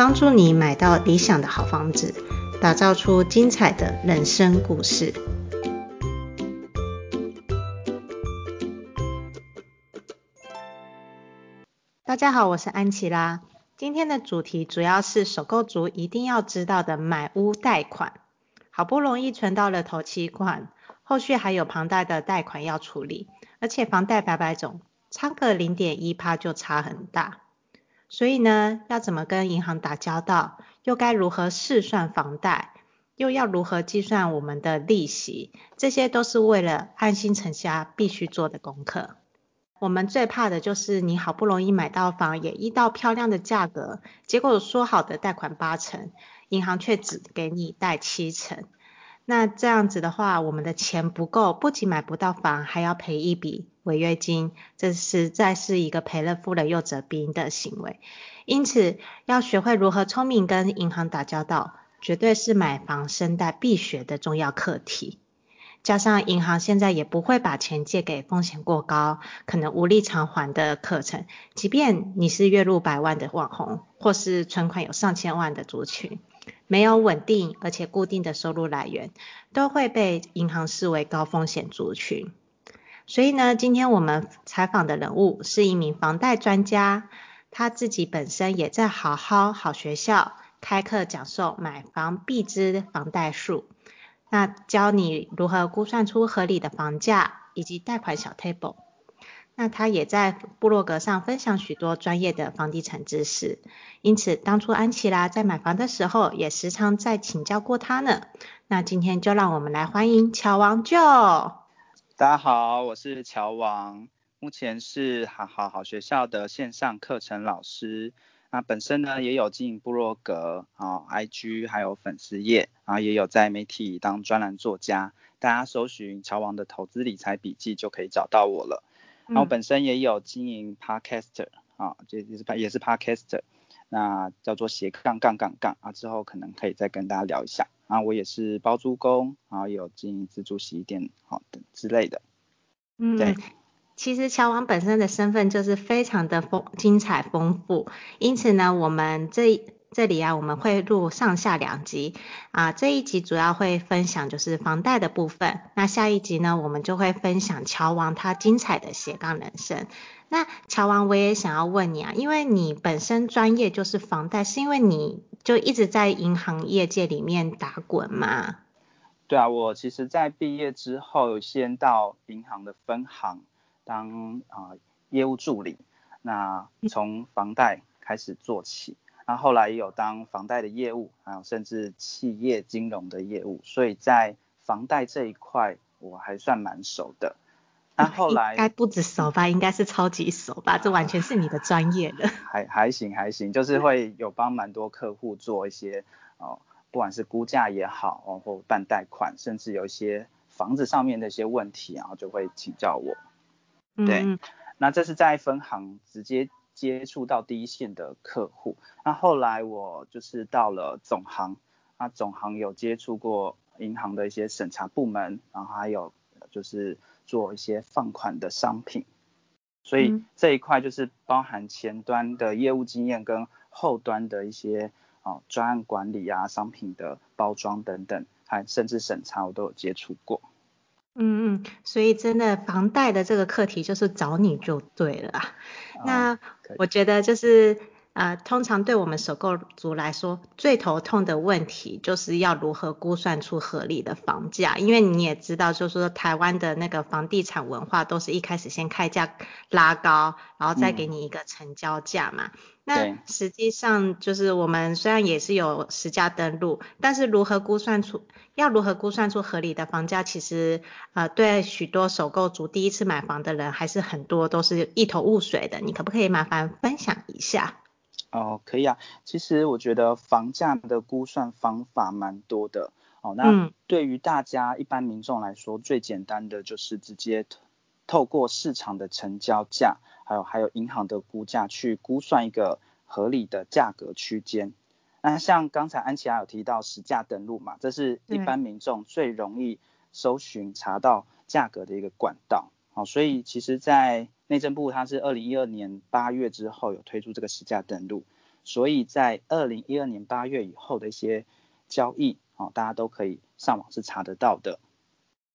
帮助你买到理想的好房子，打造出精彩的人生故事。大家好，我是安琪拉。今天的主题主要是首购族一定要知道的买屋贷款。好不容易存到了头期款，后续还有庞大的贷款要处理，而且房贷百百种，差个零点一趴就差很大。所以呢，要怎么跟银行打交道，又该如何试算房贷，又要如何计算我们的利息，这些都是为了安心成家必须做的功课。我们最怕的就是你好不容易买到房，也依到漂亮的价格，结果说好的贷款八成，银行却只给你贷七成。那这样子的话，我们的钱不够，不仅买不到房，还要赔一笔违约金，这实在是一个赔了夫人又折兵的行为。因此，要学会如何聪明跟银行打交道，绝对是买房生贷必学的重要课题。加上银行现在也不会把钱借给风险过高、可能无力偿还的课程，即便你是月入百万的网红，或是存款有上千万的族群。没有稳定而且固定的收入来源，都会被银行视为高风险族群。所以呢，今天我们采访的人物是一名房贷专家，他自己本身也在好好好学校开课讲授买房必知房贷术，那教你如何估算出合理的房价以及贷款小 table。那他也在部落格上分享许多专业的房地产知识，因此当初安琪拉在买房的时候，也时常在请教过他呢。那今天就让我们来欢迎乔王舅。大家好，我是乔王，目前是好好好学校的线上课程老师。那本身呢也有经营部落格啊、IG 还有粉丝页，然后也有在媒体当专栏作家。大家搜寻乔王的投资理财笔记就可以找到我了。然后本身也有经营 Podcaster 啊，这也是也是 Podcaster，那叫做斜杠杠杠杠啊，之后可能可以再跟大家聊一下。啊，我也是包租公，然后也有经营自助洗衣店，好的之类的。嗯，对。其实乔王本身的身份就是非常的丰精彩丰富，因此呢，我们这。这里啊，我们会录上下两集啊。这一集主要会分享就是房贷的部分，那下一集呢，我们就会分享乔王他精彩的斜杠人生。那乔王，我也想要问你啊，因为你本身专业就是房贷，是因为你就一直在银行业界里面打滚吗？对啊，我其实在毕业之后，先到银行的分行当啊、呃、业务助理，那从房贷开始做起。那后来也有当房贷的业务，还有甚至企业金融的业务，所以在房贷这一块我还算蛮熟的。那后来应该不止熟吧，应该是超级熟吧，这完全是你的专业的。还还行还行，就是会有帮蛮多客户做一些哦，不管是估价也好哦，或办贷款，甚至有一些房子上面的一些问题，然后就会请教我。对，嗯、那这是在分行直接。接触到第一线的客户，那后来我就是到了总行，那总行有接触过银行的一些审查部门，然后还有就是做一些放款的商品，所以这一块就是包含前端的业务经验跟后端的一些啊专案管理啊、商品的包装等等，还甚至审查我都有接触过。嗯嗯，所以真的房贷的这个课题就是找你就对了。那我觉得就是呃，通常对我们首购族来说，最头痛的问题就是要如何估算出合理的房价，因为你也知道，就是说台湾的那个房地产文化都是一开始先开价拉高，然后再给你一个成交价嘛。嗯、那实际上就是我们虽然也是有实价登录，但是如何估算出要如何估算出合理的房价，其实呃对许多首购族第一次买房的人还是很多都是一头雾水的。你可不可以麻烦分享一下？哦，可以啊。其实我觉得房价的估算方法蛮多的。哦，那对于大家一般民众来说，嗯、最简单的就是直接透过市场的成交价，还有还有银行的估价去估算一个合理的价格区间。那像刚才安琪拉有提到实价登录嘛，这是一般民众最容易搜寻查到价格的一个管道。好，所以其实，在内政部它是二零一二年八月之后有推出这个实价登录，所以在二零一二年八月以后的一些交易，哦，大家都可以上网是查得到的。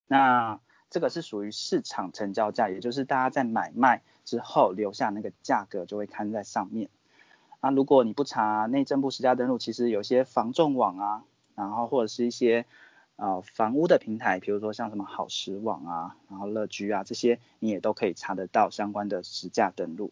那这个是属于市场成交价，也就是大家在买卖之后留下那个价格就会刊在上面。那如果你不查内政部实价登录，其实有些防重网啊，然后或者是一些。呃，房屋的平台，比如说像什么好时网啊，然后乐居啊这些，你也都可以查得到相关的实价登录。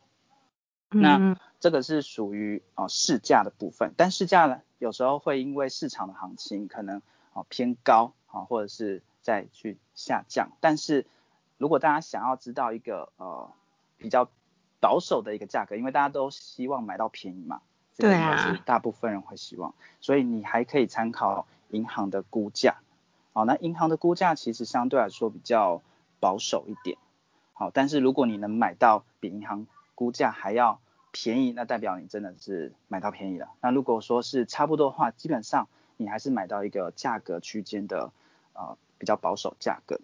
嗯、那这个是属于哦市价的部分，但市价呢，有时候会因为市场的行情可能哦偏高啊，或者是再去下降。但是如果大家想要知道一个呃比较保守的一个价格，因为大家都希望买到便宜嘛，对啊，是大部分人会希望，所以你还可以参考银行的估价。好，那银行的估价其实相对来说比较保守一点。好，但是如果你能买到比银行估价还要便宜，那代表你真的是买到便宜了。那如果说是差不多的话，基本上你还是买到一个价格区间的呃比较保守价格。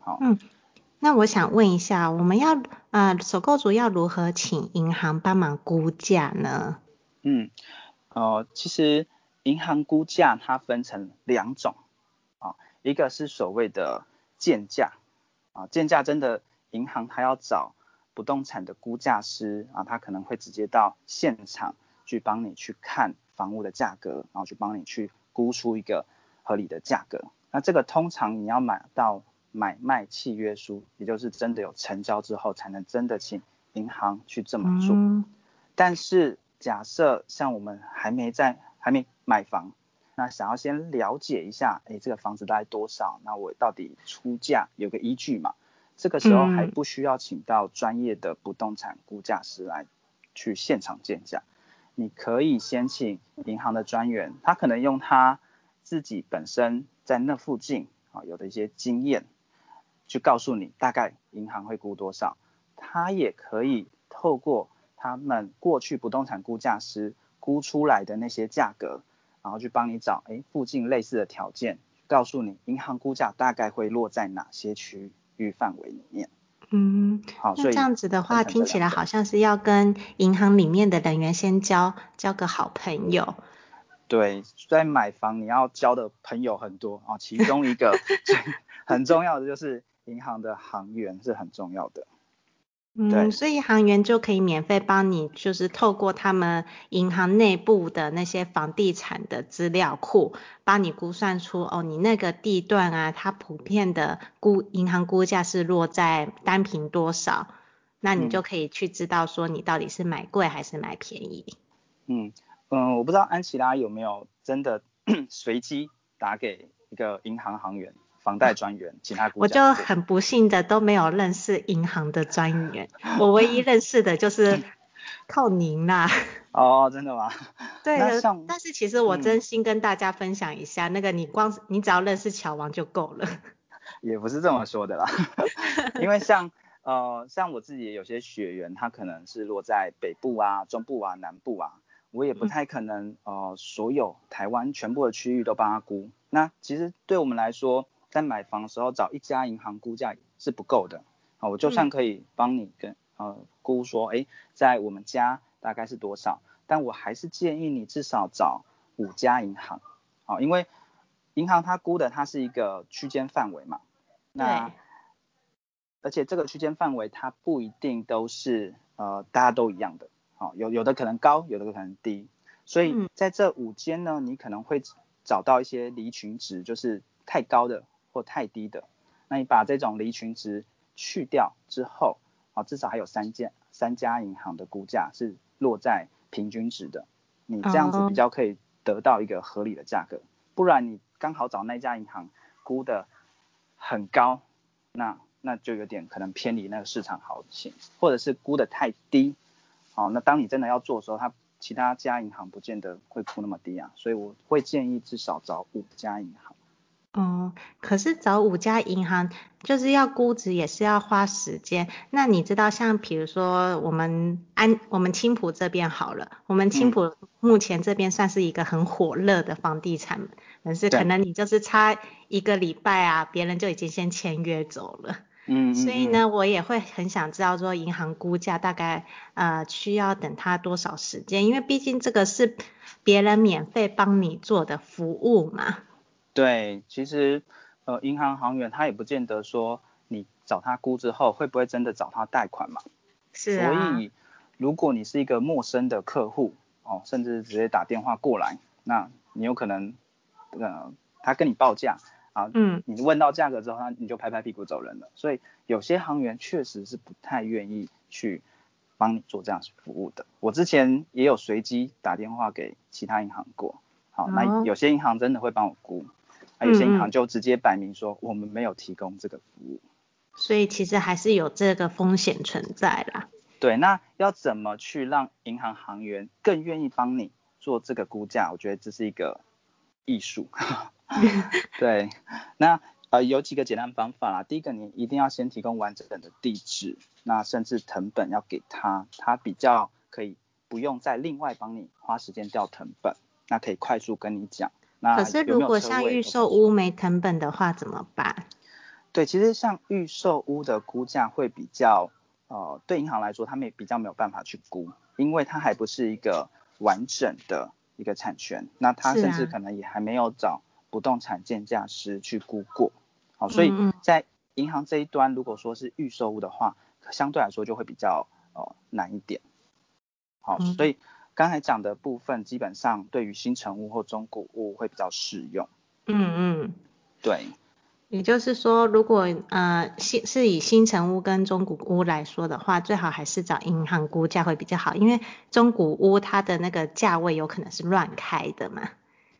好，嗯，那我想问一下，我们要呃首购族要如何请银行帮忙估价呢？嗯，呃，其实银行估价它分成两种。一个是所谓的建价啊，建价真的银行它要找不动产的估价师啊，他可能会直接到现场去帮你去看房屋的价格，然后去帮你去估出一个合理的价格。那这个通常你要买到买卖契约书，也就是真的有成交之后，才能真的请银行去这么做。嗯。但是假设像我们还没在还没买房。那想要先了解一下，哎，这个房子大概多少？那我到底出价有个依据嘛？这个时候还不需要请到专业的不动产估价师来去现场鉴价，你可以先请银行的专员，他可能用他自己本身在那附近啊有的一些经验，去告诉你大概银行会估多少。他也可以透过他们过去不动产估价师估出来的那些价格。然后去帮你找，哎，附近类似的条件，告诉你银行估价大概会落在哪些区域范围里面。嗯，好，所以这样子的话，听起来好像是要跟银行里面的人员先交交个好朋友。对，在买房你要交的朋友很多啊，其中一个 很重要的就是银行的行员是很重要的。嗯，所以行员就可以免费帮你，就是透过他们银行内部的那些房地产的资料库，帮你估算出哦，你那个地段啊，它普遍的估银行估价是落在单坪多少，那你就可以去知道说你到底是买贵还是买便宜。嗯嗯，我不知道安琪拉有没有真的 随机打给一个银行行员。房贷专员，其他我就很不幸的都没有认识银行的专员，我唯一认识的就是靠您啦。哦，真的吗？对，但是其实我真心跟大家分享一下，嗯、那个你光你只要认识乔王就够了。也不是这么说的啦，因为像呃像我自己有些学员，他可能是落在北部啊、中部啊、南部啊，我也不太可能、嗯、呃所有台湾全部的区域都帮他估。那其实对我们来说，在买房的时候找一家银行估价是不够的，啊，我就算可以帮你跟呃估说，哎，在我们家大概是多少，但我还是建议你至少找五家银行，啊，因为银行它估的它是一个区间范围嘛，那而且这个区间范围它不一定都是呃大家都一样的，好，有有的可能高，有的可能低，所以在这五间呢，你可能会找到一些离群值，就是太高的。或太低的，那你把这种离群值去掉之后，啊，至少还有三家三家银行的估价是落在平均值的，你这样子比较可以得到一个合理的价格，不然你刚好找那家银行估的很高，那那就有点可能偏离那个市场行情，或者是估的太低，好，那当你真的要做的时候，它其他家银行不见得会估那么低啊，所以我会建议至少找五家银行。哦，可是找五家银行就是要估值，也是要花时间。那你知道，像比如说我们安我们青浦这边好了，我们青浦目前这边算是一个很火热的房地产，但是可能你就是差一个礼拜啊，别人就已经先签约走了。嗯，嗯，嗯，所以呢，我也会很想知道说银行估价大概呃需要等它多少时间，因为毕竟这个是别人免费帮你做的服务嘛。对，其实呃，银行行员他也不见得说你找他估之后会不会真的找他贷款嘛。是啊。所以如果你是一个陌生的客户哦，甚至直接打电话过来，那你有可能呃，他跟你报价啊，嗯，你问到价格之后，他你就拍拍屁股走人了。所以有些行员确实是不太愿意去帮你做这样服务的。我之前也有随机打电话给其他银行过，好，哦，那有些银行真的会帮我估。还有些银行就直接摆明说，我们没有提供这个服务。嗯，所以其实还是有这个风险存在啦。对，那要怎么去让银行行员更愿意帮你做这个估价？我觉得这是一个艺术。对，那呃有几个简单方法啦。第一个，你一定要先提供完整的地址，那甚至藤本要给他，他比较可以不用再另外帮你花时间调藤本，那可以快速跟你讲。可是如果像预售屋没成本的话怎么办？对，其实像预售屋的估价会比较，呃，对银行来说，他们也比较没有办法去估，因为它还不是一个完整的一个产权，那它甚至可能也还没有找不动产鉴价师去估过，好，所以在银行这一端，如果说是预售屋的话，相对来说就会比较呃难一点，好，所以。刚才讲的部分基本上对于新成屋或中古屋会比较适用。嗯嗯，对。也就是说，如果呃新是以新成屋跟中古屋来说的话，最好还是找银行估价会比较好，因为中古屋它的那个价位有可能是乱开的嘛。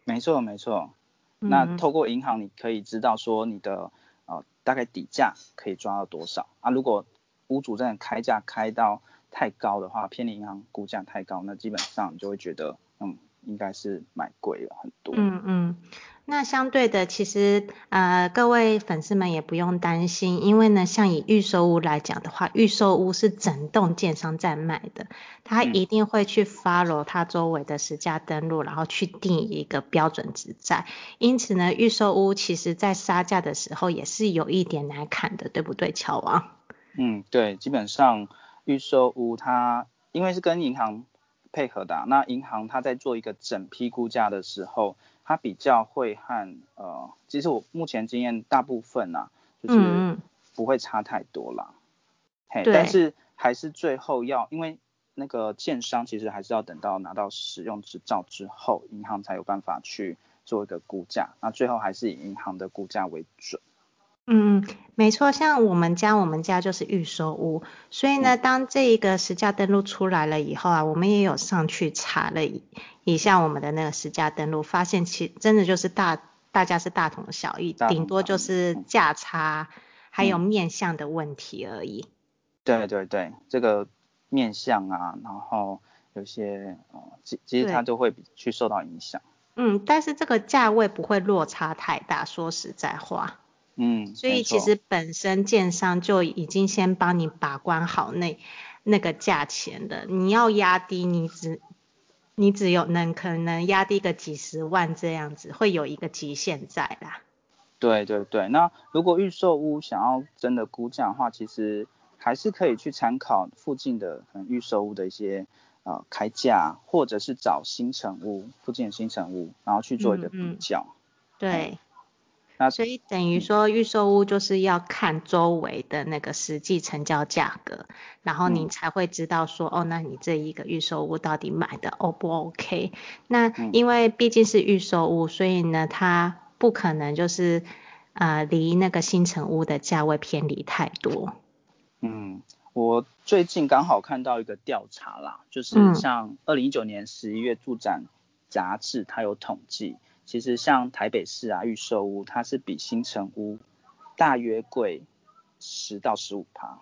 没错没错。那透过银行你可以知道说你的呃大概底价可以抓到多少啊？如果屋主真的开价开到太高的话，偏离银行估价太高，那基本上你就会觉得，嗯，应该是买贵了很多。嗯嗯，那相对的，其实呃各位粉丝们也不用担心，因为呢，像以预售屋来讲的话，预售屋是整栋建商在卖的，他一定会去 follow 他周围的实价登录，然后去定一个标准值在。因此呢，预售屋其实在杀价的时候也是有一点难砍的，对不对，乔王？嗯，对，基本上。预售屋它因为是跟银行配合的啊，那银行它在做一个整批估价的时候，它比较会和呃，其实我目前经验大部分啊，就是不会差太多啦。嘿，但是还是最后要，因为那个建商其实还是要等到拿到使用执照之后，银行才有办法去做一个估价，那最后还是以银行的估价为准。嗯，没错，像我们家，我们家就是预售屋，所以呢，当这一个实价登录出来了以后啊，我们也有上去查了一下我们的那个实价登录，发现其真的就是大大家是大同小异，顶多就是价差还有面向的问题而已。嗯、对对对，这个面向啊，然后有些哦，其其实它都会去受到影响。嗯，但是这个价位不会落差太大，说实在话。嗯，所以其实本身建商就已经先帮你把关好那那个价钱的，你要压低，你只你只有能可能压低个几十万这样子，会有一个极限在啦。对对对，那如果预售屋想要真的估价的话，其实还是可以去参考附近的可能预售屋的一些呃开价，或者是找新城屋附近的新城屋，然后去做一个比较。嗯嗯、对。所以等于说预售屋就是要看周围的那个实际成交价格，然后你才会知道说，哦，那你这一个预售屋到底买的 O 不 OK？那因为毕竟是预售屋，所以呢，它不可能就是呃离那个新城屋的价位偏离太多。嗯，我最近刚好看到一个调查啦，就是像二零一九年十一月住展杂志它有统计。其实像台北市啊，预售屋它是比新城屋大约贵十到十五趴，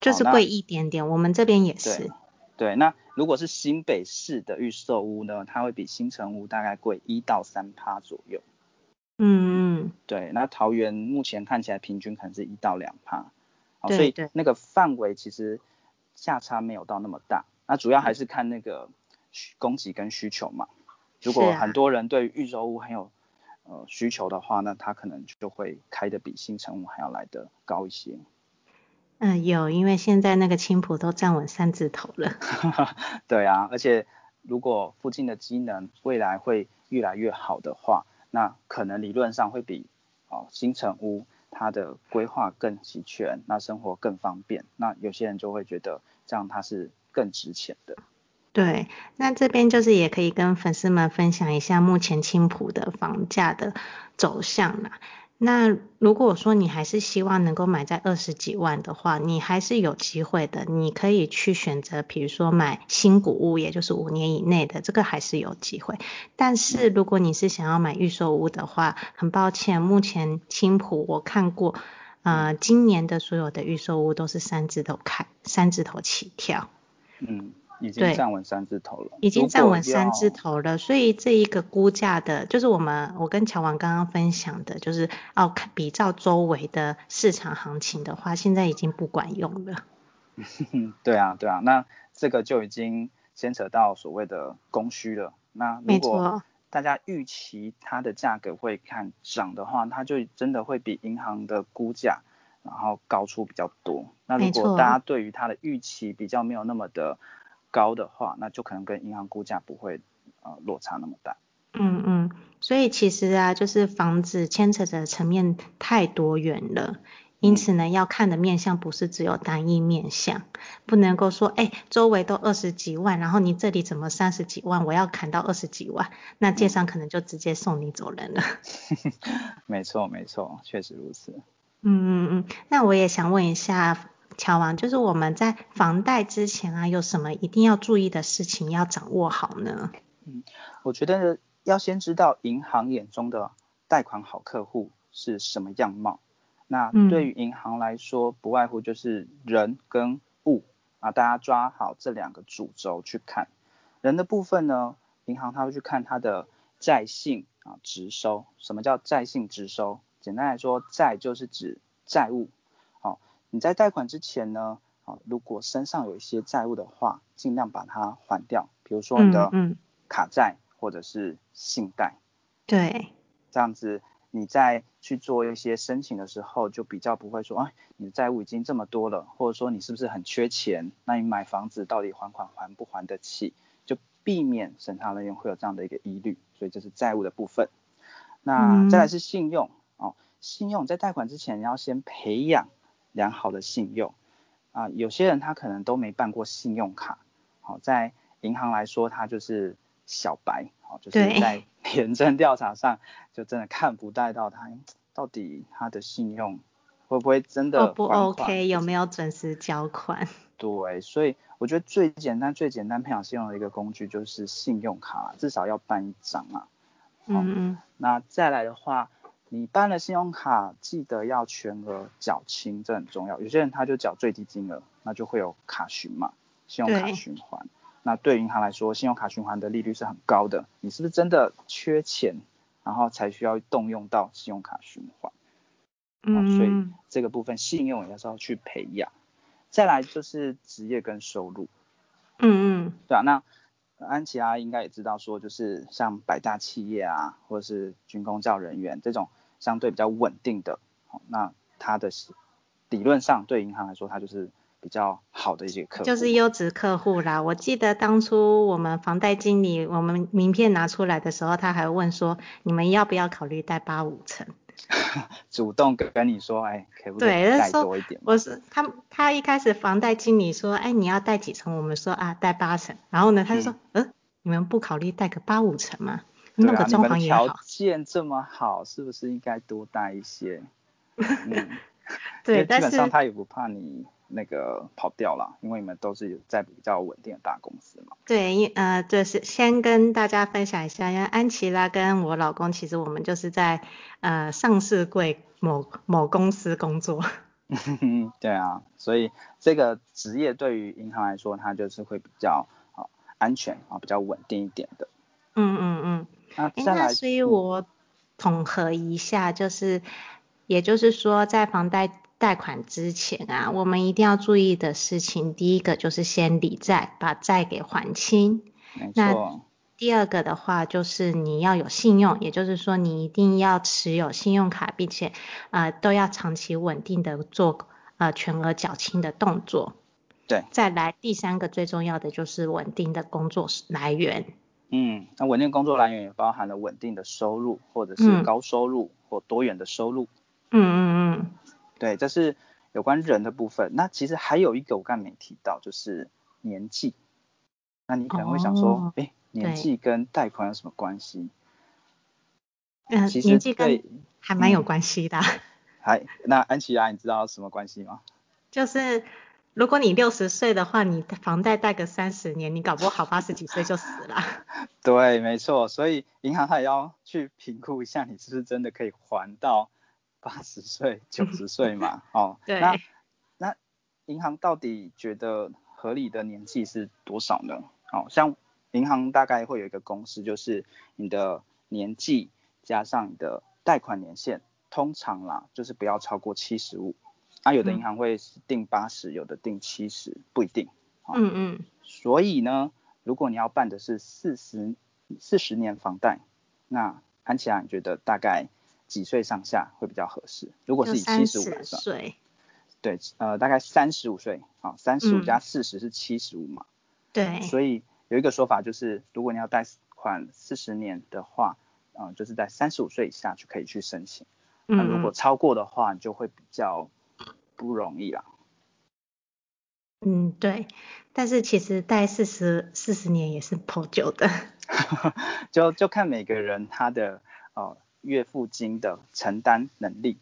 就是贵一点点。我们这边也是。对，那如果是新北市的预售屋呢，它会比新城屋大概贵一到三趴左右。嗯嗯。对，那桃园目前看起来平均可能是一到两趴。好，所以那个范围其实价差没有到那么大。那主要还是看那个供给跟需求嘛。如果很多人对预售屋很有呃需求的话，那它可能就会开的比新城屋还要来的高一些。嗯，有，因为现在那个青浦都站稳三字头了。对啊，而且如果附近的机能未来会越来越好的话，那可能理论上会比哦新城屋它的规划更齐全，那生活更方便。那有些人就会觉得这样它是更值钱的。对，那这边就是也可以跟粉丝们分享一下目前青浦的房价的走向啦。那如果说你还是希望能够买在二十几万的话，你还是有机会的。你可以去选择，比如说买新古屋，也就是五年以内的，这个还是有机会。但是如果你是想要买预售屋的话，很抱歉，目前青浦我看过，呃，今年的所有的预售屋都是三字头开，三字头起跳。嗯。已经站稳三字头了，已经站稳三字头了，所以这一个估价的，就是我们我跟乔王刚刚分享的，就是哦，看比照周围的市场行情的话，现在已经不管用了。对啊，对啊，那这个就已经牵扯到所谓的供需了。那如果大家预期它的价格会看涨的话，它就真的会比银行的估价然后高出比较多。那如果大家对于它的预期比较没有那么的高的话，那就可能跟银行估价不会呃落差那么大。嗯嗯，所以其实啊，就是房子牵扯的层面太多元了，因此呢，要看的面相不是只有单一面相，不能够说，哎，周围都二十几万，然后你这里怎么三十几万，我要砍到二十几万，那建商可能就直接送你走人了。没错没错，确实如此。嗯嗯嗯，那我也想问一下。乔王，就是我们在房贷之前啊，有什么一定要注意的事情要掌握好呢？嗯，我觉得要先知道银行眼中的贷款好客户是什么样貌。那对于银行来说，不外乎就是人跟物啊，大家抓好这两个主轴去看。人的部分呢，银行它会去看它的债信啊，直收。什么叫债信直收？简单来说，债就是指债务。你在贷款之前呢，啊，如果身上有一些债务的话，尽量把它还掉。比如说你的卡债或者是信贷。对。这样子你在去做一些申请的时候，就比较不会说，哎，你的债务已经这么多了，或者说你是不是很缺钱？那你买房子到底还款还不还得起？就避免审查人员会有这样的一个疑虑。所以这是债务的部分。那再来是信用哦，信用在贷款之前你要先培养。良好的信用啊，有些人他可能都没办过信用卡，好，在银行来说他就是小白，好，就是在 廉政调查上就真的看不带到他到底他的信用会不会真的不 OK，有没有准时交款？对，所以我觉得最简单最简单培养信用的一个工具就是信用卡，至少要办一张啊。嗯嗯。那再来的话。你办了信用卡，记得要全额缴清，这很重要。有些人他就缴最低金额，那就会有卡循嘛，信用卡循环。那对银行来说，信用卡循环的利率是很高的。你是不是真的缺钱，然后才需要动用到信用卡循环？嗯。所以这个部分信用也是要去培养。再来就是职业跟收入。嗯嗯。对啊，那安琪拉应该也知道说，就是像百大企业啊，或者是军工教人员这种。相对比较稳定的，那它的理论上对银行来说，它就是比较好的一些客户，就是优质客户啦。我记得当初我们房贷经理，我们名片拿出来的时候，他还问说，你们要不要考虑贷八五成？主动跟你说，哎，可不可以贷多一点？我是他，他一开始房贷经理说，哎，你要贷几成？我们说啊，贷八成。然后呢，他就说，嗯，呃、你们不考虑贷个八五成吗？对啊，你们条件这么好，是不是应该多带一些？嗯，对，基本上他也不怕你那个跑掉了，因为你们都是在比较稳定的大公司嘛。对，因呃，就是先跟大家分享一下，因为安琪拉跟我老公，其实我们就是在呃上市柜某某公司工作。对啊，所以这个职业对于银行来说，它就是会比较啊安全啊，比较稳定一点的。嗯嗯嗯。那再来，所以我统合一下，就是，也就是说，在房贷贷款之前啊，我们一定要注意的事情，第一个就是先理债，把债给还清。没错。第二个的话就是你要有信用，也就是说你一定要持有信用卡，并且呃都要长期稳定的做呃全额缴清的动作。对。再来第三个最重要的就是稳定的工作来源。嗯，那稳定工作来源也包含了稳定的收入，或者是高收入或多元的收入。嗯嗯嗯。对，这是有关人的部分。那其实还有一个我刚才没提到，就是年纪。那你可能会想说，哎、哦。年纪跟贷款有什么关系？嗯，其实年纪跟还蛮有关系的。还、嗯，那安琪拉，你知道什么关系吗？就是如果你六十岁的话，你房贷贷个三十年，你搞不好八十几岁就死了。对，没错，所以银行它也要去评估一下，你是不是真的可以还到八十岁、九十岁嘛？哦，对。那那银行到底觉得合理的年纪是多少呢？哦，像。银行大概会有一个公式，就是你的年纪加上你的贷款年限，通常啦就是不要超过七十五。啊，有的银行会定八十，有的定七十，不一定。嗯嗯。所以呢，如果你要办的是四十四十年房贷，那安琪拉你觉得大概几岁上下会比较合适？如果是以七十五来算。岁。对，呃，大概三十五岁。好，三十五加四十是七十五嘛。对。所以。有一个说法就是，如果你要贷款四十年的话，嗯、呃，就是在三十五岁以下就可以去申请。那如果超过的话，你就会比较不容易啦。嗯，对。但是其实贷四十四十年也是颇久的。就就看每个人他的呃月付金的承担能力，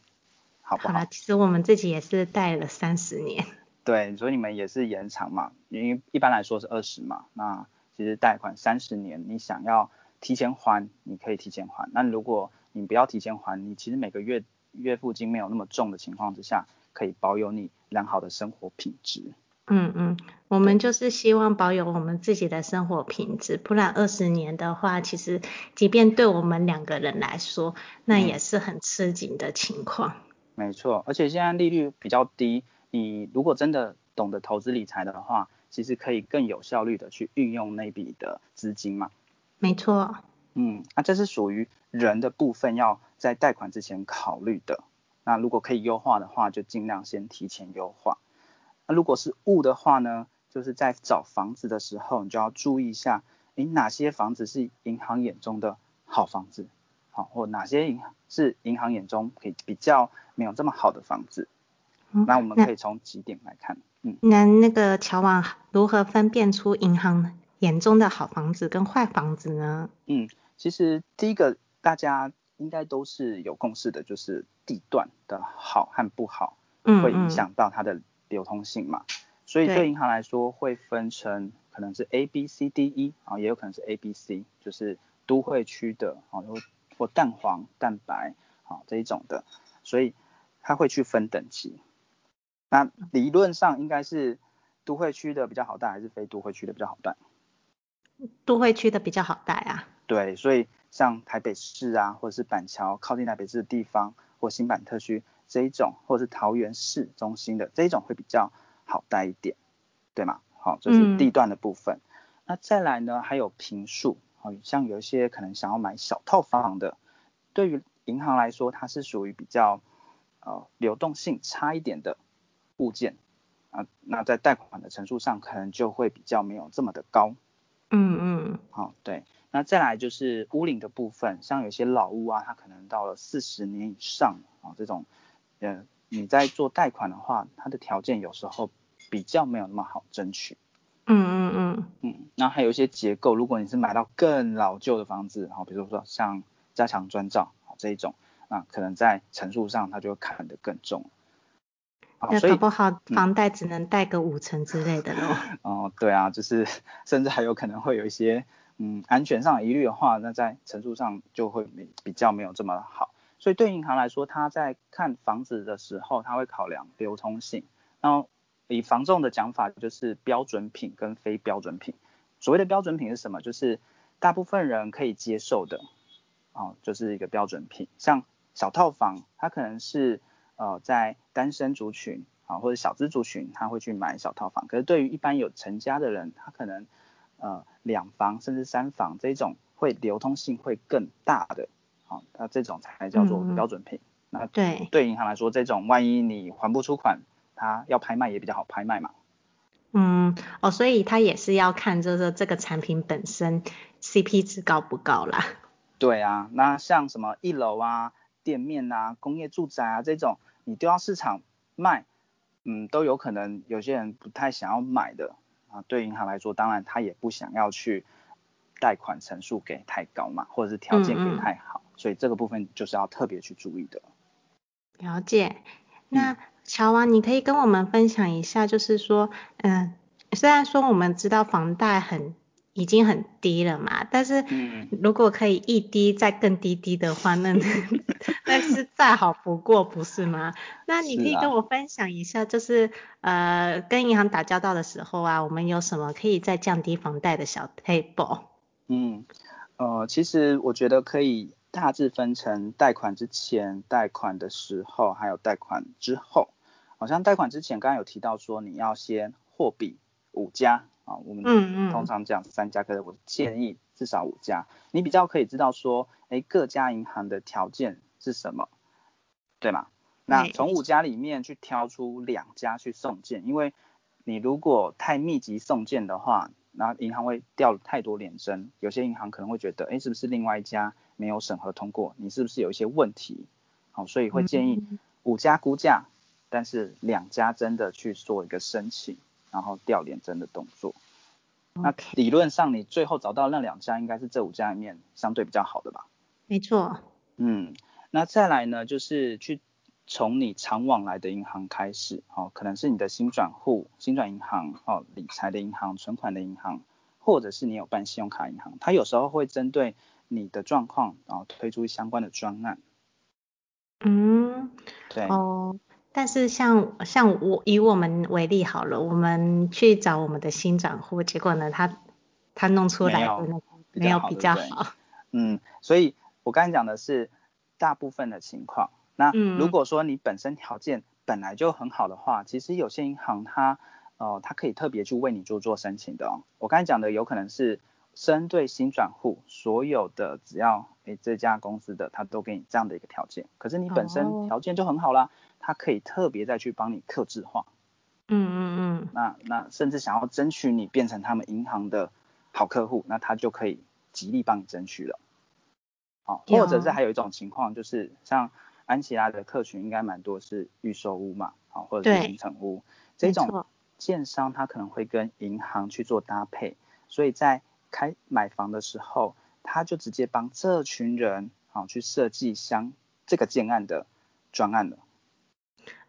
好不好？好了，其实我们自己也是贷了三十年。对，所以你们也是延长嘛，因为一般来说是二十嘛，那。其实贷款三十年，你想要提前还，你可以提前还。那如果你不要提前还，你其实每个月月付金没有那么重的情况之下，可以保有你良好的生活品质。嗯嗯，我们就是希望保有我们自己的生活品质，不然二十年的话，其实即便对我们两个人来说，那也是很吃紧的情况。嗯，没错，而且现在利率比较低，你如果真的懂得投资理财的话。其实可以更有效率的去运用那笔的资金嘛？没错。嗯，那这是属于人的部分，要在贷款之前考虑的。那如果可以优化的话，就尽量先提前优化。那如果是物的话呢，就是在找房子的时候，你就要注意一下，诶，哪些房子是银行眼中的好房子，好，或哪些银行是银行眼中可以比较没有这么好的房子。嗯，那我们可以从几点来看。嗯那那个乔王如何分辨出银行眼中的好房子跟坏房子呢？嗯，其实第一个大家应该都是有共识的，就是地段的好和不好，会影响到它的流通性嘛。嗯嗯。所以对银行来说会分成可能是 A B C D E 啊，也有可能是 A B C，就是都会区的啊，或或蛋黄、蛋白啊这一种的，所以它会去分等级。那理论上应该是都会区的比较好贷，还是非都会区的比较好贷？都会区的比较好贷啊。对，所以像台北市啊，或者是板桥靠近台北市的地方，或新板特区这一种，或者是桃园市中心的这一种会比较好贷一点，对吗？好，这是地段的部分。嗯、那再来呢，还有平数，好，像有一些可能想要买小套房的，对于银行来说，它是属于比较呃流动性差一点的。物件啊，那在贷款的成数上可能就会比较没有这么的高。嗯嗯。好，对。那再来就是屋龄的部分，像有些老屋啊，它可能到了四十年以上啊，这种，呃，你在做贷款的话，它的条件有时候比较没有那么好争取。嗯嗯嗯。嗯，那还有一些结构，如果你是买到更老旧的房子，好，比如说像加强砖造啊这一种，那可能在层数上它就会砍得更重。那搞不好房贷只能贷个五成之类的喽。哦、对啊，就是 甚至还有可能会有一些嗯安全上疑虑的话，那在成数上就会比较没有这么好。所以对银行来说，他在看房子的时候，他会考量流通性。然后以房仲的讲法，就是标准品跟非标准品。所谓的标准品是什么？就是大部分人可以接受的，哦，就是一个标准品。像小套房，它可能是呃在单身族群啊，或者小资族群，他会去买小套房。可是对于一般有成家的人，他可能呃两房甚至三房这种会流通性会更大的，好，那这种才叫做标准品。嗯、那对对银行来说，这种万一你还不出款，它要拍卖也比较好拍卖嘛。嗯，哦，所以它也是要看就是这个产品本身 CP 值高不高啦。对啊，那像什么一楼啊、店面啊、工业住宅啊这种，你丢到市场卖，嗯，都有可能有些人不太想要买的啊。对银行来说，当然他也不想要去贷款成数给太高嘛，或者是条件给太好，嗯嗯，所以这个部分就是要特别去注意的。了解，那。嗯乔王，你可以跟我们分享一下，就是说，嗯，虽然说我们知道房贷很已经很低了嘛，但是如果可以一低再更低低的话，那 那是再好不过，不是吗？那你可以跟我分享一下，就是呃，跟银行打交道的时候啊，我们有什么可以再降低房贷的小 table？嗯，呃，其实我觉得可以大致分成贷款之前、贷款的时候，还有贷款之后。好像贷款之前，刚刚有提到说你要先货比五家啊，我们通常讲三家，可是我建议至少五家，你比较可以知道说，哎，各家银行的条件是什么，对吗？那从五家里面去挑出两家去送件，因为你如果太密集送件的话，那银行会掉太多脸针，有些银行可能会觉得，哎，是不是另外一家没有审核通过？你是不是有一些问题？好，所以会建议五家估价。但是两家真的去做一个申请，然后调联征的动作那理论上你最后找到那两家应该是这五家里面相对比较好的吧？没错。嗯，那再来呢，就是去从你常往来的银行开始，哦，可能是你的新转户、新转银行、哦，理财的银行、存款的银行，或者是你有办信用卡银行，它有时候会针对你的状况，然后推出相关的专案。嗯，对。哦。但是像像我以我们为例好了，我们去找我们的新转户，结果呢，他他弄出来的那个没有比较好。嗯，所以我刚才讲的是大部分的情况。那如果说你本身条件本来就很好的话，嗯、其实有些银行它呃它可以特别去为你做做申请的哦。我刚才讲的有可能是针对新转户，所有的只要诶这家公司的，他都给你这样的一个条件。可是你本身条件就很好啦。哦他可以特别再去帮你客制化，嗯嗯嗯，那那甚至想要争取你变成他们银行的好客户，那他就可以极力帮你争取了。好，或者是还有一种情况，就是像安琪拉的客群应该蛮多是预售屋嘛，好，或者是新成屋这种建商，他可能会跟银行去做搭配，所以在开买房的时候，他就直接帮这群人好去设计相这个建案的专案了。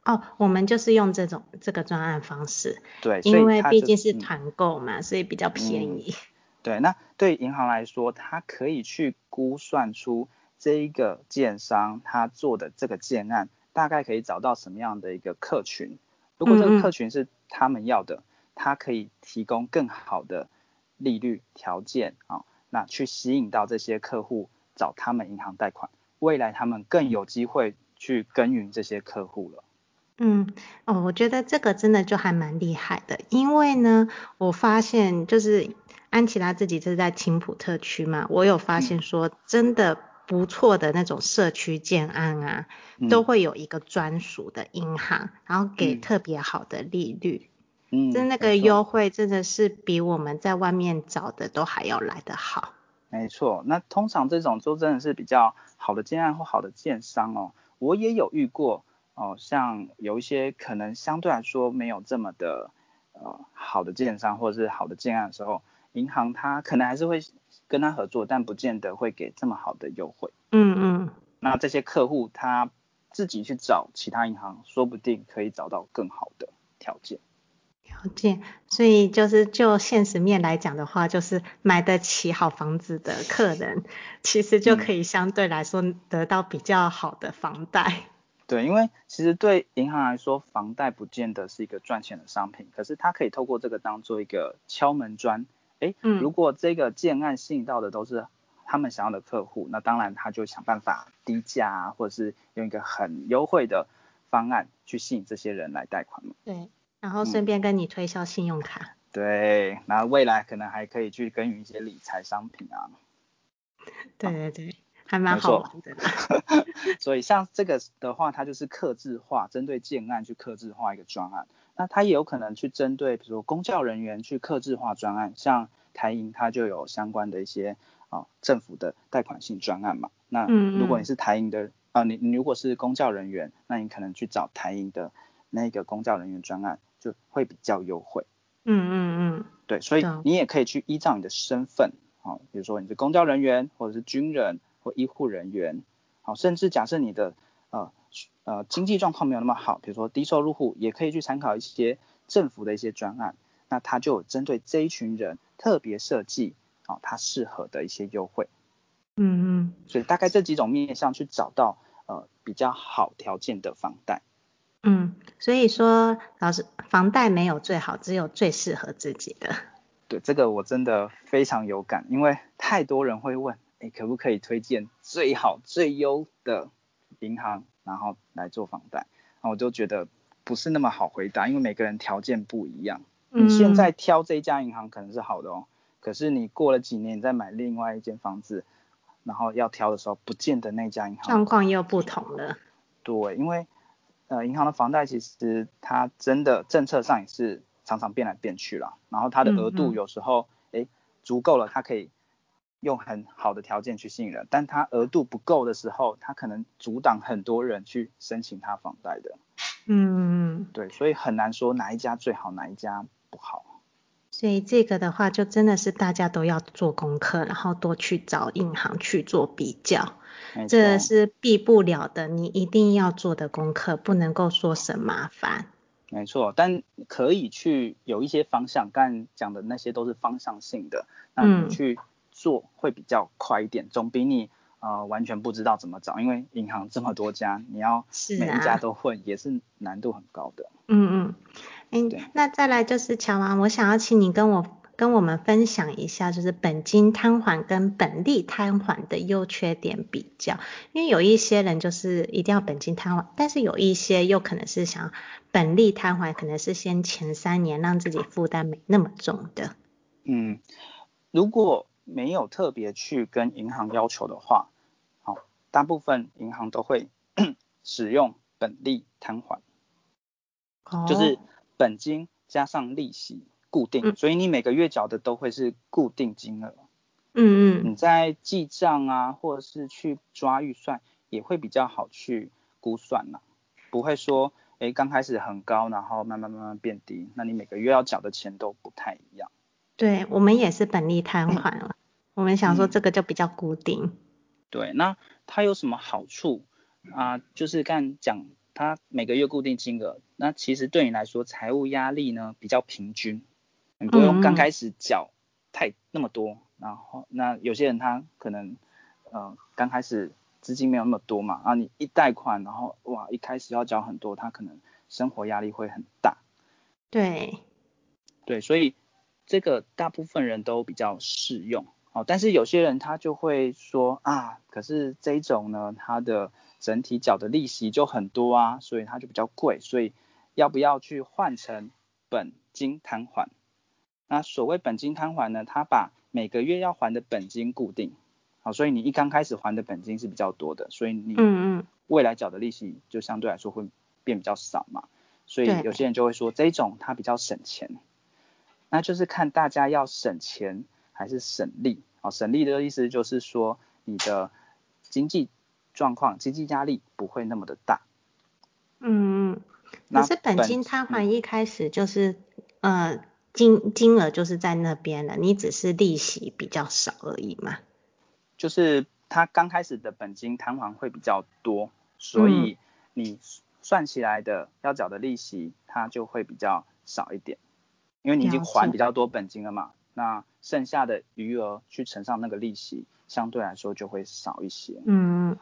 哦，我们就是用这种这个专案方式，对，因为毕竟是团购嘛，所以比较便宜。嗯、对，那对银行来说，它可以去估算出这一个建商他做的这个建案，大概可以找到什么样的一个客群。如果这个客群是他们要的，他、嗯、可以提供更好的利率条件啊、哦，那去吸引到这些客户找他们银行贷款，未来他们更有机会去耕耘这些客户了。嗯，哦，我觉得这个真的就还蛮厉害的，因为呢，我发现就是安琪拉自己是在青浦特区嘛，我有发现说真的不错的那种社区建案啊，嗯、都会有一个专属的银行，然后给特别好的利率，嗯，就那个优惠真的是比我们在外面找的都还要来得好。没错，那通常这种就真的是比较好的建案或好的建商哦，我也有遇过。哦，像有一些可能相对来说没有这么的呃好的建商或者是好的建案的时候，银行它可能还是会跟他合作，但不见得会给这么好的优惠。嗯嗯。那这些客户他自己去找其他银行，说不定可以找到更好的条件。条件，所以就是就现实面来讲的话，就是买得起好房子的客人，其实就可以相对来说得到比较好的房贷。嗯、对，因为其实对银行来说，房贷不见得是一个赚钱的商品，可是它可以透过这个当做一个敲门砖。哎，如果这个建案吸引到的都是他们想要的客户，那当然他就想办法低价啊，或者是用一个很优惠的方案去吸引这些人来贷款嘛。对。然后顺便跟你推销信用卡，嗯、对，然后未来可能还可以去耕耘一些理财商品啊。对对对，还蛮好玩的。所以像这个的话，它就是刻字化，针对建案去刻字化一个专案。那它也有可能去针对，比如说公教人员去刻字化专案，像台银它就有相关的一些啊政府的贷款性专案嘛。那如果你是台银的、啊，你你如果是公教人员，那你可能去找台银的那个公教人员专案。就会比较优惠，嗯嗯嗯，对，所以你也可以去依照你的身份，好，比如说你是公教人员，或者是军人或医护人员，好，甚至假设你的呃呃经济状况没有那么好，比如说低收入户，也可以去参考一些政府的一些专案，那它就有针对这一群人特别设计，好，它适合的一些优惠，嗯嗯，所以大概这几种面向去找到呃比较好条件的房贷。嗯，所以说老师，房贷没有最好，只有最适合自己的。对，这个我真的非常有感，因为太多人会问，哎，可不可以推荐最好最优的银行，然后来做房贷？那我就觉得不是那么好回答，因为每个人条件不一样。你现在挑这一家银行可能是好的哦，嗯、可是你过了几年你再买另外一间房子，然后要挑的时候，不见得那家银行状况又不同了。对，因为。呃，银行的房贷其实它真的政策上也是常常变来变去了，然后它的额度有时候哎、嗯嗯、足够了，它可以用很好的条件去吸引人，但他额度不够的时候，他可能阻挡很多人去申请他房贷的。嗯嗯，对，所以很难说哪一家最好，哪一家不好。所以这个的话，就真的是大家都要做功课，然后多去找银行去做比较。这是避不了的，你一定要做的功课，不能够说省麻烦。没错，但可以去有一些方向，刚才讲的那些都是方向性的，那你去做会比较快一点，嗯、总比你呃完全不知道怎么找，因为银行这么多家，你要每一家都会，也是难度很高的。嗯嗯，哎，那再来就是乔王，我想要请你跟我。跟我们分享一下，就是本金摊还跟本利摊还的优缺点比较。因为有一些人就是一定要本金摊还，但是有一些又可能是想本利摊还，可能是先前三年让自己负担没那么重的。嗯，如果没有特别去跟银行要求的话，好，大部分银行都会 使用本利摊还，哦，就是本金加上利息。固定，所以你每个月缴的都会是固定金额。嗯嗯。你在记账啊，或者是去抓预算，也会比较好去估算呐，不会说，哎，刚开始很高，然后慢慢慢慢变低，那你每个月要缴的钱都不太一样。对，我们也是本利摊还了，嗯、我们想说这个就比较固定。嗯、对，那它有什么好处啊？就是刚讲它每个月固定金额，那其实对你来说财务压力呢比较平均。你不用刚开始缴太那么多，嗯、然后那有些人他可能呃刚开始资金没有那么多嘛，啊你一贷款然后哇一开始要缴很多，他可能生活压力会很大。对，对，所以这个大部分人都比较适用，哦，但是有些人他就会说啊，可是这一种呢，它的整体缴的利息就很多啊，所以它就比较贵，所以要不要去换成本金摊还？那所谓本金摊还呢，它把每个月要还的本金固定，好，所以你一刚开始还的本金是比较多的，所以你未来缴的利息就相对来说会变比较少嘛，所以有些人就会说这一种它比较省钱，那就是看大家要省钱还是省力，哦，省力的意思就是说你的经济状况、经济压力不会那么的大，嗯嗯，可是本金摊还一开始就是呃。嗯金金额就是在那边了，你只是利息比较少而已嘛。就是它刚开始的本金摊还会比较多，所以你算起来的要缴的利息它就会比较少一点。因为你已经还比较多本金了嘛，那剩下的余额去乘上那个利息，相对来说就会少一些。嗯。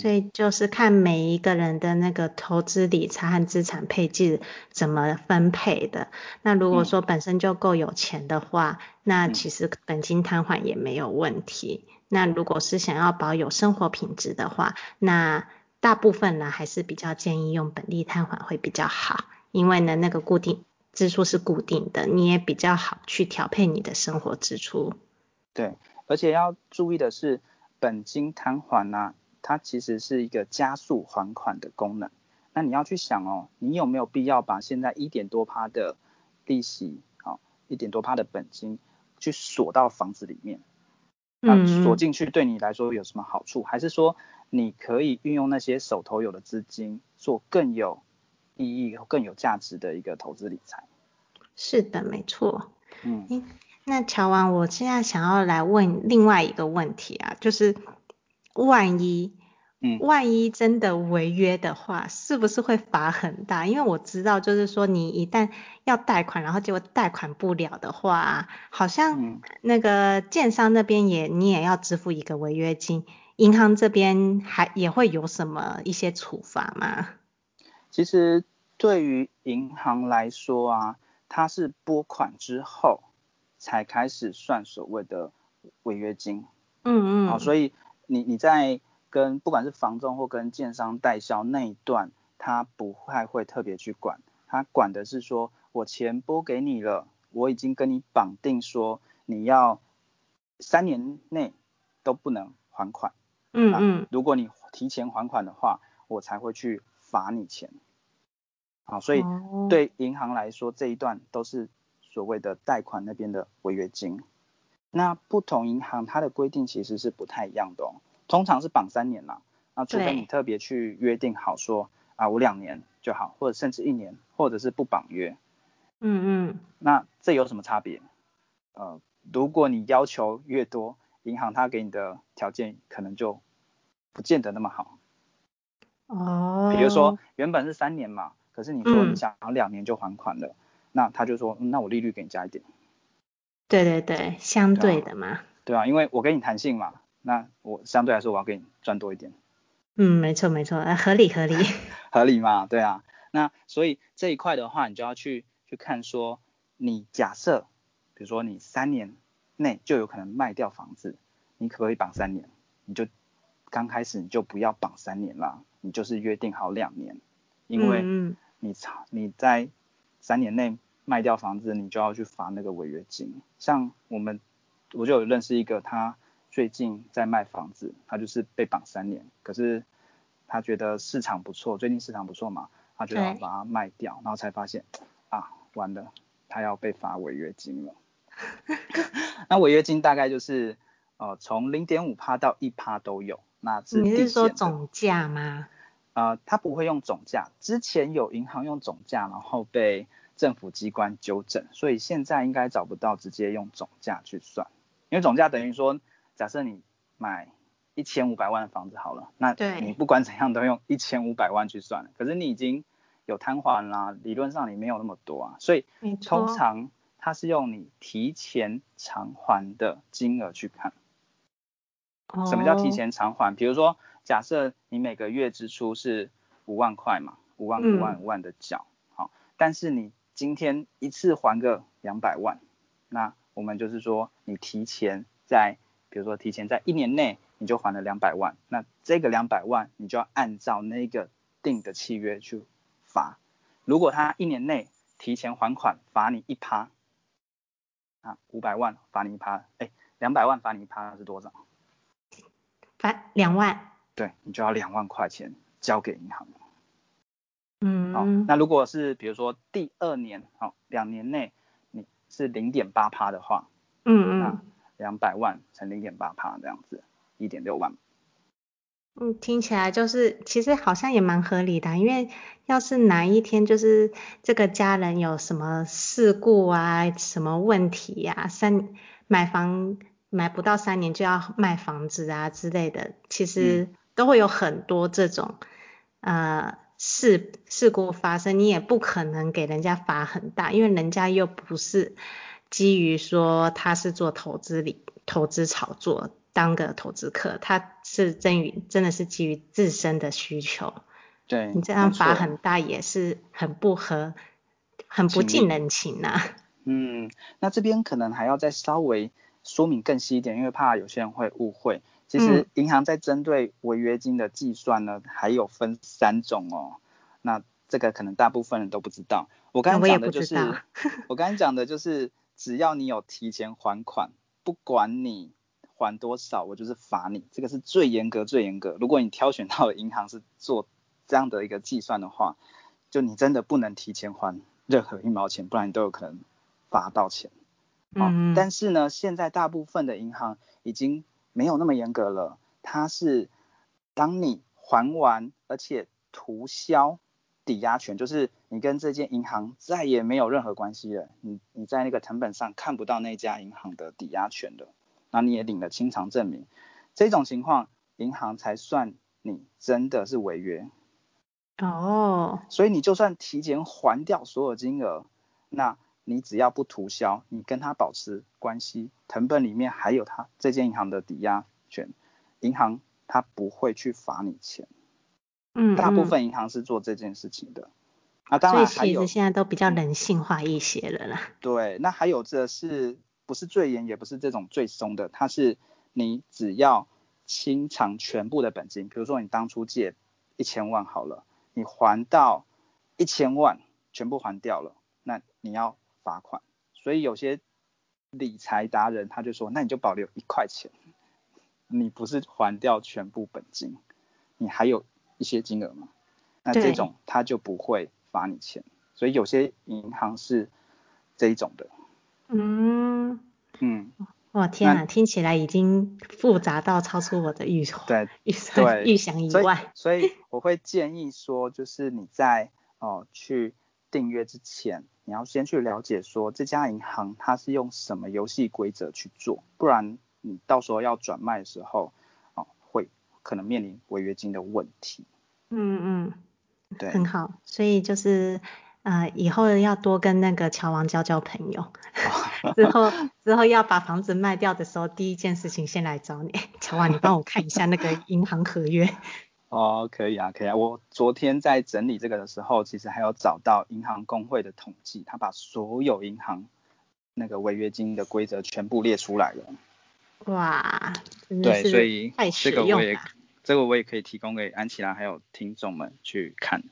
所以就是看每一个人的那个投资理财和资产配置怎么分配的。那如果说本身就够有钱的话，嗯、那其实本金摊还也没有问题。那如果是想要保有生活品质的话，那大部分呢还是比较建议用本利摊还会比较好，因为呢那个固定支出是固定的，你也比较好去调配你的生活支出。对，而且要注意的是本金摊还呢、啊。它其实是一个加速还款的功能。那你要去想哦，你有没有必要把现在一点多趴的利息，好，一点多趴的本金去锁到房子里面？那锁进去对你来说有什么好处？还是说你可以运用那些手头有的资金，做更有意义、更有价值的一个投资理财？是的，没错。嗯，那乔王，我现在想要来问另外一个问题啊，就是。万一，嗯，万一真的违约的话，是不是会罚很大？因为我知道，就是说你一旦要贷款，然后结果贷款不了的话，好像那个建商那边也你也要支付一个违约金，银行这边还也会有什么一些处罚吗？其实对于银行来说啊，它是拨款之后才开始算所谓的违约金。嗯嗯。好，所以。你你在跟不管是房仲或跟建商代销那一段，他不太会特别去管，他管的是说我钱拨给你了，我已经跟你绑定说你要三年内都不能还款，嗯嗯，如果你提前还款的话，我才会去罚你钱。啊，所以对银行来说这一段都是所谓的贷款那边的违约金。那不同银行它的规定其实是不太一样的哦，通常是绑三年啦，啊除非你特别去约定好说啊，我两年就好，或者甚至一年，或者是不绑约。嗯嗯。那这有什么差别？呃，如果你要求越多，银行它给你的条件可能就不见得那么好。哦。比如说原本是三年嘛，可是你说你想要两年就还款了，嗯、那他就说，嗯，那我利率给你加一点。对对对，相对的嘛。对啊，因为我给你弹性嘛，那我相对来说我要给你赚多一点。嗯，没错没错，合理合理。合理嘛，对啊。那所以这一块的话，你就要去去看说，你假设，比如说你三年内就有可能卖掉房子，你可不可以绑三年？你就刚开始你就不要绑三年啦，你就是约定好两年，因为你长你在三年内。卖掉房子，你就要去罚那个违约金。像我们，我就有认识一个，他最近在卖房子，他就是被绑三年，可是他觉得市场不错，最近市场不错嘛，他就要把它卖掉，然后才发现啊，完了，他要被罚违约金了。那违约金大概就是呃从零点五趴到一趴都有，那是你是说总价吗？呃，他不会用总价，之前有银行用总价，然后被。政府机关纠正，所以现在应该找不到直接用总价去算，因为总价等于说，假设你买一千五百万的房子好了，那你不管怎样都用一千五百万去算，可是你已经有摊还啦，理论上你没有那么多啊，所以通常它是用你提前偿还的金额去看。什么叫提前偿还？比如说，假设你每个月支出是五万块嘛，五万五万五万的缴，好，但是你今天一次还个两百万，那我们就是说，你提前在，比如说提前在一年内你就还了两百万，那这个两百万你就要按照那个定的契约去罚。如果他一年内提前还款，罚你一趴，啊，五百万罚你一趴，哎，两百万罚你一趴是多少？罚两万。对，你就要两万块钱交给银行。嗯，好，那如果是比如说第二年，好，两年内你是零点八趴的话，嗯嗯，那两百万乘零点八趴这样子，一点六万。嗯，听起来就是其实好像也蛮合理的，因为要是哪一天就是这个家人有什么事故啊，什么问题呀，啊，三买房买不到三年就要卖房子啊之类的，其实都会有很多这种，呃。事事故发生，你也不可能给人家罚很大，因为人家又不是基于说他是做投资理投资炒作当个投资客，他是真于真的是基于自身的需求。对，你这样罚很大也是很不合，很不近人情呐、啊。嗯，那这边可能还要再稍微说明更细一点，因为怕有些人会误会。其实银行在针对违约金的计算呢，还有分三种哦。那这个可能大部分人都不知道。我刚才讲的就是，我，我刚才讲的就是，只要你有提前还款，不管你还多少，我就是罚你。这个是最严格、最严格。如果你挑选到的银行是做这样的一个计算的话，就你真的不能提前还任何一毛钱，不然你都有可能。罚到钱，好、嗯，但是呢，现在大部分的银行已经没有那么严格了。它是当你还完，而且涂销抵押权，就是你跟这间银行再也没有任何关系了。你你在那个成本上看不到那家银行的抵押权的，那你也领了清偿证明，这种情况银行才算你真的是违约。哦，所以你就算提前还掉所有金额，那你只要不涂销，你跟他保持关系，成本里面还有他这间银行的抵押权，银行他不会去罚你钱。嗯，大部分银行是做这件事情的。啊，当然其实现在都比较人性化一些了啦。对，那还有这是不是最严，也不是这种最松的，它是你只要清偿全部的本金，比如说你当初借一千万好了，你还到一千万全部还掉了，那你要。罚款，所以有些理财达人他就说，那你就保留一块钱，你不是还掉全部本金，你还有一些金额嘛？那这种他就不会罚你钱，所以有些银行是这一种的。嗯嗯，哇天哪，听起来已经复杂到超出我的预算，对预算预想以外。所以，所以我会建议说，就是你在哦、呃、去订阅之前。你要先去了解说这家银行它是用什么游戏规则去做，不然你到时候要转卖的时候，哦，会可能面临违约金的问题。嗯嗯，对，很好，所以就是呃以后要多跟那个乔王交交朋友，之后之后要把房子卖掉的时候，第一件事情先来找你，乔王你帮我看一下那个银行合约。哦，可以啊，可以啊。我昨天在整理这个的时候，其实还有找到银行工会的统计，他把所有银行那个违约金的规则全部列出来了。哇，真的是对，所以。这个我也，这个我也可以提供给安琪拉还有听众们去看，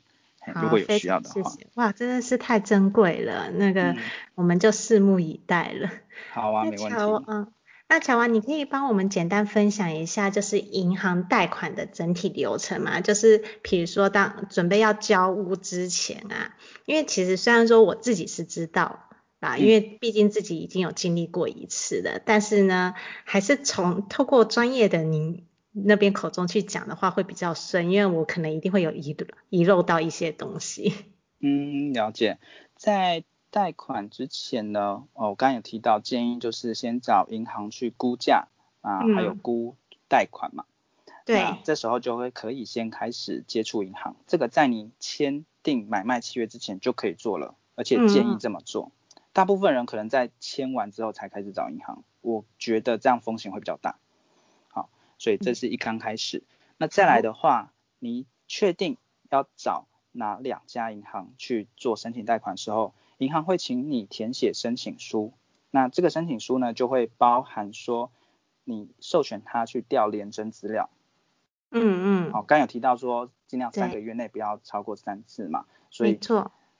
如果有需要的话。谢谢。哇，真的是太珍贵了，那个、嗯、我们就拭目以待了。好啊，没问题。嗯。那乔王，你可以帮我们简单分享一下，就是银行贷款的整体流程吗？就是比如说当准备要交屋之前啊，因为其实虽然说我自己是知道啊，因为毕竟自己已经有经历过一次了，但是呢，还是从透过专业的您那边口中去讲的话会比较顺，因为我可能一定会有遗遗漏到一些东西。嗯，了解，在。贷款之前呢，哦，我刚刚有提到，建议就是先找银行去估价啊，还有估贷款嘛。对。这时候就会可以先开始接触银行，这个在你签订买卖契约之前就可以做了，而且建议这么做。嗯。大部分人可能在签完之后才开始找银行，我觉得这样风险会比较大。好，所以这是一刚开始。那再来的话，你确定要找哪两家银行去做申请贷款的时候，银行会请你填写申请书，那这个申请书呢，就会包含说你授权他去调联征资料。嗯嗯。好，刚有提到说尽量三个月内不要超过三次嘛，所以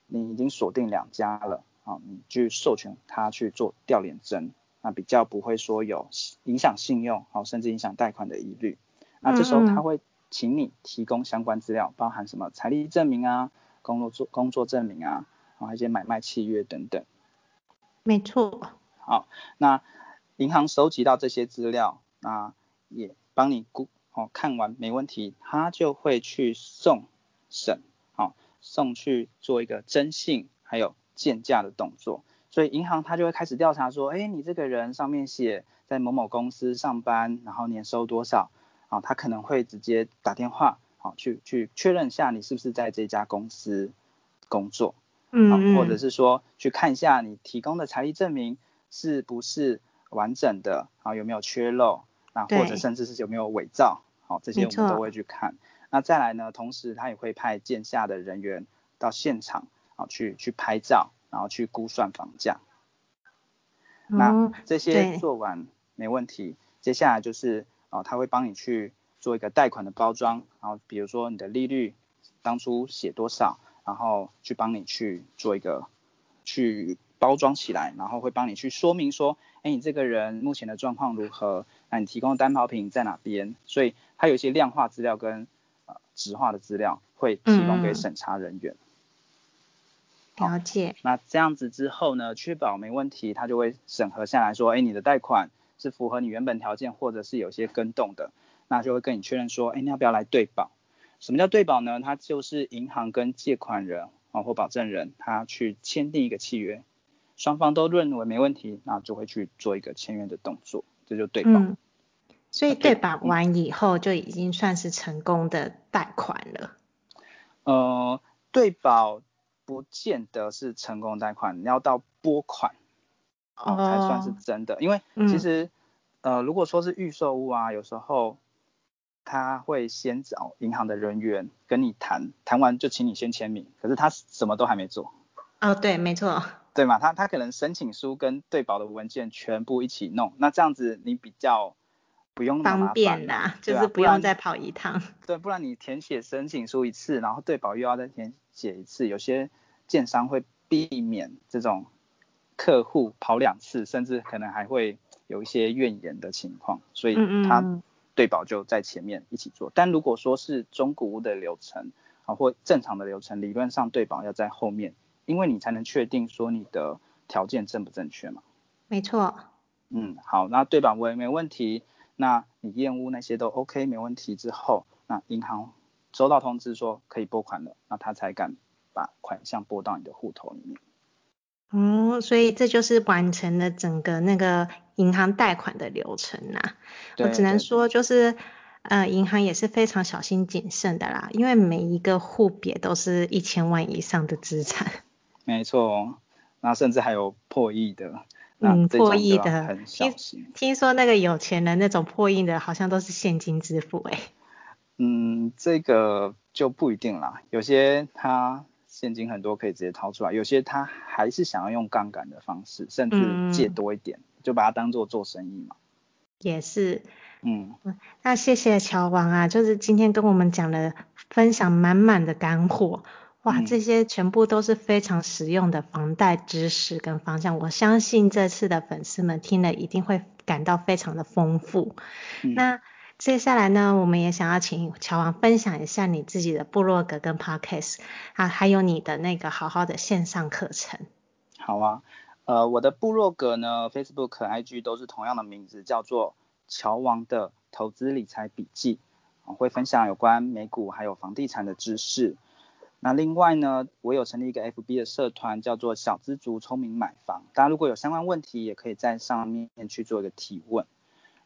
你已经锁定两家了，好，你去授权他去做调联征，那比较不会说有影响信用，好，甚至影响贷款的疑虑。那这时候他会请你提供相关资料，包含什么财力证明啊，工作做工作证明啊。一些买卖契约等等，没错。好，那银行收集到这些资料，那也帮你估哦，看完没问题，他就会去送审，好，送去做一个征信还有建价的动作。所以银行他就会开始调查说，哎，你这个人上面写在某某公司上班，然后年收多少，啊，他可能会直接打电话好，去去确认一下你是不是在这家公司工作，嗯，或者是说去看一下你提供的财力证明是不是完整的，啊，有没有缺漏，那或者甚至是有没有伪造，好，这些我们都会去看。那再来呢，同时他也会派建下的人员到现场，啊，去去拍照，然后去估算房价。嗯、那这些做完没问题，接下来就是啊，他会帮你去做一个贷款的包装，然后比如说你的利率当初写多少，然后去帮你去做一个去包装起来，然后会帮你去说明说，哎，你这个人目前的状况如何？那你提供的担保品在哪边？所以它有一些量化资料跟呃质化的资料会提供给审查人员。嗯、了解。那这样子之后呢，确保没问题，他就会审核下来说，哎，你的贷款是符合你原本条件，或者是有些跟动的，那就会跟你确认说，哎，你要不要来对保？什么叫对保呢？它就是银行跟借款人啊或保证人，他去签订一个契约，双方都认为没问题，那就会去做一个签约的动作，这就对保。嗯，所以对保完以后就已经算是成功的贷款了。呃，对保。不见得是成功贷款，你要到拨款哦才算是真的。因为其实、嗯、呃，如果说是预售屋啊，有时候他会先找银行的人员跟你谈，谈完就请你先签名，可是他什么都还没做。哦，对，没错。对嘛，他他可能申请书跟对保的文件全部一起弄，那这样子你比较不用方便啦，就是不用再跑一趟。对，不然你填写申请书一次，然后对保又要再填。写一次，有些建商会避免这种客户跑两次，甚至可能还会有一些怨言的情况，所以他对保就在前面一起做。但如果说是中古屋的流程啊，或正常的流程，理论上对保要在后面，因为你才能确定说你的条件正不正确嘛。没错。嗯，好，那对保我没问题，那你验屋那些都 OK 没问题之后，那银行。收到通知说可以拨款了，那他才敢把款项拨到你的户头里面。哦，所以这就是完成了整个那个银行贷款的流程呐、啊。我只能说就是，呃，银行也是非常小心谨慎的啦，因为每一个户别都是一千万以上的资产。没错，那甚至还有破亿的。嗯，破亿的。听听说那个有钱人那种破亿的，好像都是现金支付哎、欸。嗯，这个就不一定啦。有些他现金很多可以直接掏出来，有些他还是想要用杠杆的方式，甚至借多一点，嗯、就把它当做做生意嘛。也是。嗯。那谢谢乔王啊，就是今天跟我们讲的，分享满满的干货。哇，这些全部都是非常实用的房贷知识跟方向。我相信这次的粉丝们听了一定会感到非常的丰富。嗯、那。接下来呢，我们也想要请乔王分享一下你自己的部落格跟 Podcast 啊，还有你的那个好好的线上课程。好啊，呃，我的部落格呢，Facebook、IG 都是同样的名字，叫做乔王的投资理财笔记，我会分享有关美股还有房地产的知识。那另外呢，我有成立一个 FB 的社团，叫做小资族聪明买房，大家如果有相关问题，也可以在上面去做一个提问。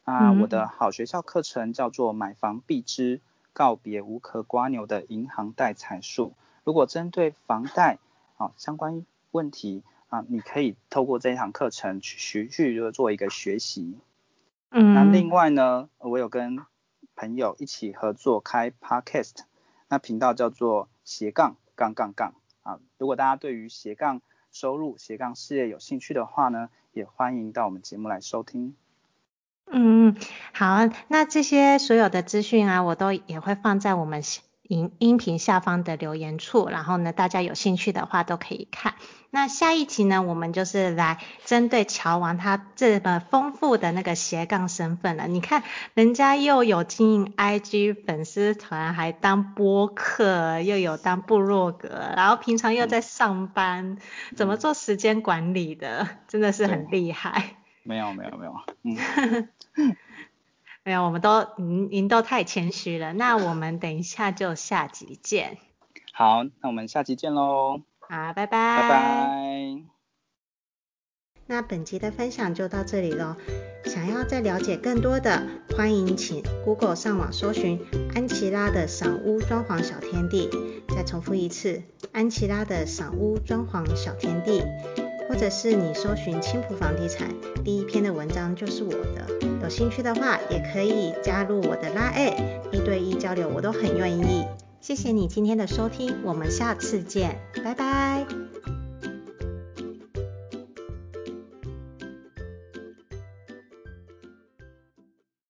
啊，我的好学校课程叫做买房必知，告别无壳蜗牛的银行贷财术。如果针对房贷啊相关问题啊，你可以透过这一堂课程去学去做一个学习。嗯。那另外呢，我有跟朋友一起合作开 Podcast，那频道叫做斜杠杠杠杠啊。如果大家对于斜杠收入、斜杠事业有兴趣的话呢，也欢迎到我们节目来收听。嗯嗯，好，那这些所有的资讯啊，我都也会放在我们音音频下方的留言处，然后呢，大家有兴趣的话都可以看。那下一集呢，我们就是来针对乔王他这么丰富的那个斜杠身份了。你看，人家又有经营 IG 粉丝团，还当播客，又有当部落格，然后平常又在上班，嗯、怎么做时间管理的？真的是很厉害。没有没有没有，嗯，没有，我们都您您都太谦虚了。那我们等一下就下集见。好，那我们下集见喽。好，拜拜。拜拜。那本集的分享就到这里喽。想要再了解更多的，欢迎请 Google 上网搜寻安琪拉的赏屋装潢小天地。再重复一次，安琪拉的赏屋装潢小天地，或者是你搜寻青浦房地产，第一篇的文章就是我的。有兴趣的话，也可以加入我的拉爱一对一交流，我都很愿意。谢谢你今天的收听，我们下次见，拜拜。